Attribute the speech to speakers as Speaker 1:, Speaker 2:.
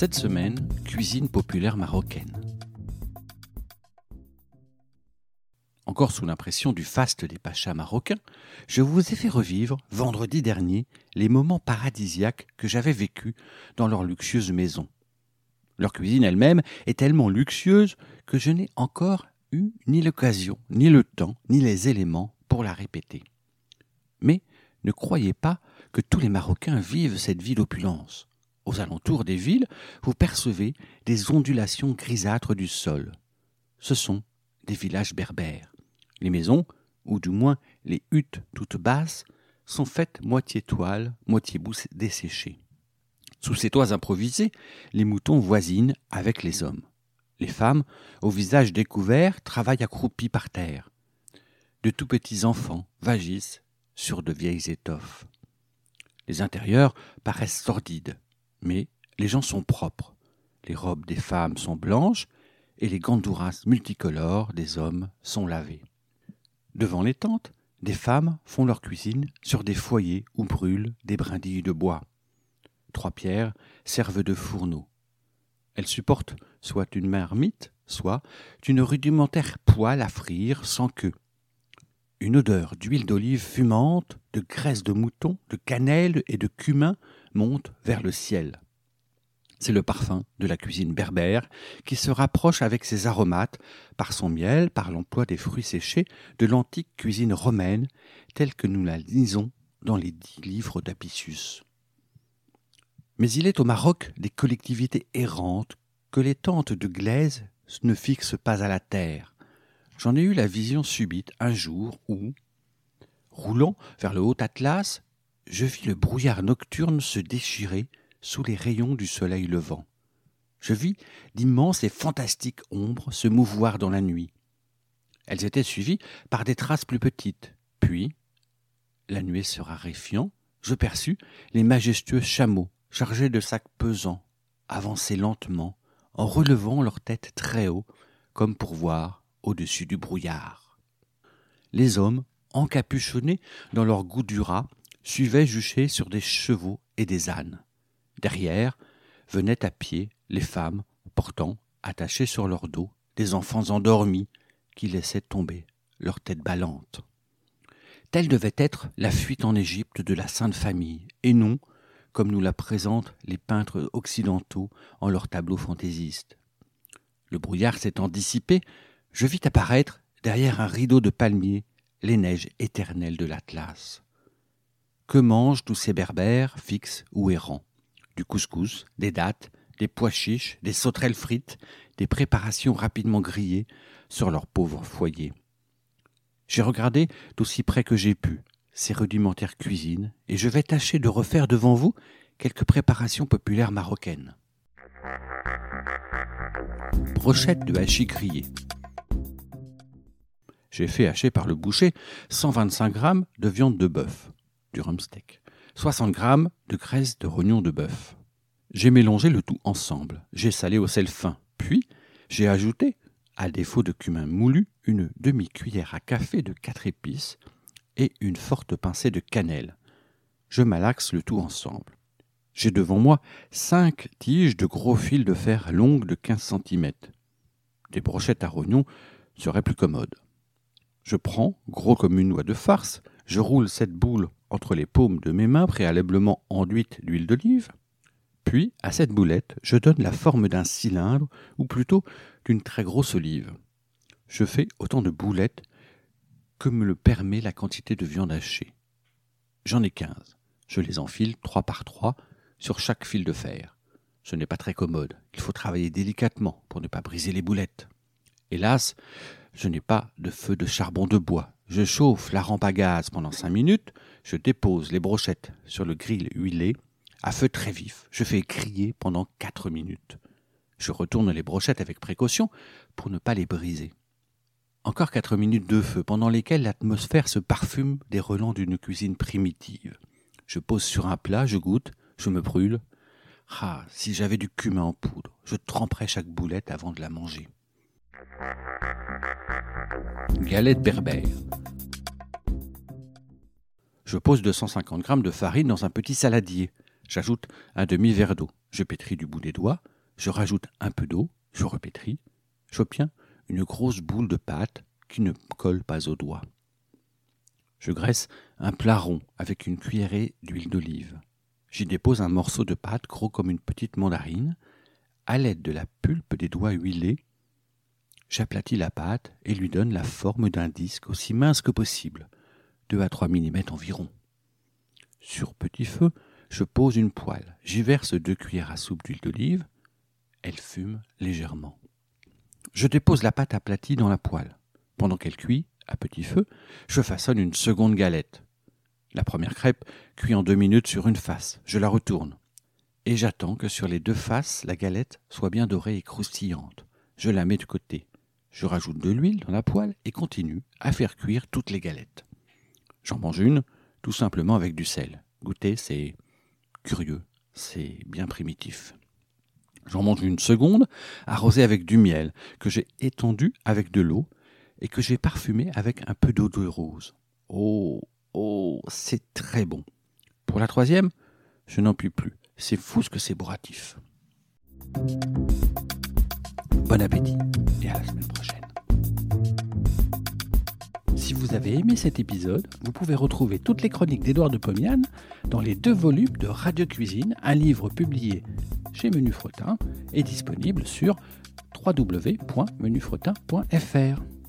Speaker 1: Cette semaine, cuisine populaire marocaine. Encore sous l'impression du faste des pachas marocains, je vous ai fait revivre, vendredi dernier, les moments paradisiaques que j'avais vécus dans leur luxueuse maison. Leur cuisine elle-même est tellement luxueuse que je n'ai encore eu ni l'occasion, ni le temps, ni les éléments pour la répéter. Mais ne croyez pas que tous les Marocains vivent cette vie d'opulence. Aux alentours des villes, vous percevez des ondulations grisâtres du sol. Ce sont des villages berbères. Les maisons, ou du moins les huttes toutes basses, sont faites moitié toile, moitié bouse desséchée. Sous ces toits improvisés, les moutons voisinent avec les hommes. Les femmes, au visage découvert, travaillent accroupies par terre. De tout petits enfants vagissent sur de vieilles étoffes. Les intérieurs paraissent sordides, mais les gens sont propres. Les robes des femmes sont blanches et les gandouras multicolores des hommes sont lavés. Devant les tentes, des femmes font leur cuisine sur des foyers où brûlent des brindilles de bois. Trois pierres servent de fourneaux. Elles supportent soit une marmite, soit une rudimentaire poêle à frire sans queue. Une odeur d'huile d'olive fumante, de graisse de mouton, de cannelle et de cumin monte vers le ciel. C'est le parfum de la cuisine berbère qui se rapproche avec ses aromates par son miel, par l'emploi des fruits séchés de l'antique cuisine romaine telle que nous la lisons dans les dix livres d'Apicius. Mais il est au Maroc des collectivités errantes que les tentes de glaise ne fixent pas à la terre. J'en ai eu la vision subite un jour où, roulant vers le haut Atlas, je vis le brouillard nocturne se déchirer sous les rayons du soleil levant. Je vis d'immenses et fantastiques ombres se mouvoir dans la nuit. Elles étaient suivies par des traces plus petites. Puis, la nuée se raréfiant, je perçus les majestueux chameaux chargés de sacs pesants avancer lentement en relevant leur tête très haut comme pour voir au-dessus du brouillard. Les hommes, encapuchonnés dans leur goudura, suivaient jucher sur des chevaux et des ânes. Derrière venaient à pied les femmes portant, attachés sur leur dos, des enfants endormis qui laissaient tomber leur tête ballante. Telle devait être la fuite en Égypte de la Sainte Famille, et non comme nous la présentent les peintres occidentaux en leurs tableaux fantaisistes. Le brouillard s'étant dissipé, je vis apparaître, derrière un rideau de palmiers, les neiges éternelles de l'Atlas. Que mangent tous ces berbères, fixes ou errants? Du couscous, des dattes, des pois chiches, des sauterelles frites, des préparations rapidement grillées sur leur pauvre foyer. J'ai regardé d'aussi près que j'ai pu ces rudimentaires cuisines et je vais tâcher de refaire devant vous quelques préparations populaires marocaines. Brochette de hachis grillé. J'ai fait hacher par le boucher 125 g de viande de bœuf, du rumsteak, 60 g de graisse de rognon de bœuf. J'ai mélangé le tout ensemble, j'ai salé au sel fin, puis j'ai ajouté, à défaut de cumin moulu, une demi-cuillère à café de quatre épices, et une forte pincée de cannelle. Je malaxe le tout ensemble. J'ai devant moi cinq tiges de gros fils de fer longues de 15 cm. Des brochettes à rognons seraient plus commodes. Je prends, gros comme une noix de farce, je roule cette boule entre les paumes de mes mains préalablement enduites d'huile d'olive. Puis, à cette boulette, je donne la forme d'un cylindre, ou plutôt d'une très grosse olive. Je fais autant de boulettes que me le permet la quantité de viande hachée. J'en ai quinze. Je les enfile trois par trois sur chaque fil de fer. Ce n'est pas très commode. Il faut travailler délicatement pour ne pas briser les boulettes. Hélas, je n'ai pas de feu de charbon de bois. Je chauffe la rampe à gaz pendant cinq minutes, je dépose les brochettes sur le grill huilé, À feu très vif, je fais crier pendant quatre minutes. Je retourne les brochettes avec précaution pour ne pas les briser. Encore quatre minutes de feu pendant lesquelles l'atmosphère se parfume des relents d'une cuisine primitive. Je pose sur un plat, je goûte, je me brûle. Ah, si j'avais du cumin en poudre, je tremperais chaque boulette avant de la manger. Galette berbère. Je pose 250 g de farine dans un petit saladier. J'ajoute un demi-verre d'eau. Je pétris du bout des doigts. Je rajoute un peu d'eau. Je repétris. J'obtiens une grosse boule de pâte qui ne colle pas aux doigts. Je graisse un plat rond avec une cuillerée d'huile d'olive. J'y dépose un morceau de pâte gros comme une petite mandarine. À l'aide de la pulpe des doigts huilés, j'aplatis la pâte et lui donne la forme d'un disque aussi mince que possible, 2 à 3 mm environ. Sur petit feu, je pose une poêle, j'y verse deux cuillères à soupe d'huile d'olive, elle fume légèrement. Je dépose la pâte aplatie dans la poêle. Pendant qu'elle cuit, à petit feu, je façonne une seconde galette. La première crêpe cuit en deux minutes sur une face. Je la retourne. Et j'attends que sur les deux faces, la galette soit bien dorée et croustillante. Je la mets de côté. Je rajoute de l'huile dans la poêle et continue à faire cuire toutes les galettes. J'en mange une, tout simplement avec du sel. Goûter, c'est curieux, c'est bien primitif. J'en mange une seconde, arrosée avec du miel, que j'ai étendu avec de l'eau et que j'ai parfumé avec un peu d'eau de rose. Oh, oh, c'est très bon. Pour la troisième, je n'en puis plus. C'est fou ce que c'est bourratif. Bon appétit et à la semaine prochaine. Si vous avez aimé cet épisode, vous pouvez retrouver toutes les chroniques d'Édouard de Pomian dans les deux volumes de Radio Cuisine, un livre publié chez Menu Fretin et disponible sur www.menufretin.fr.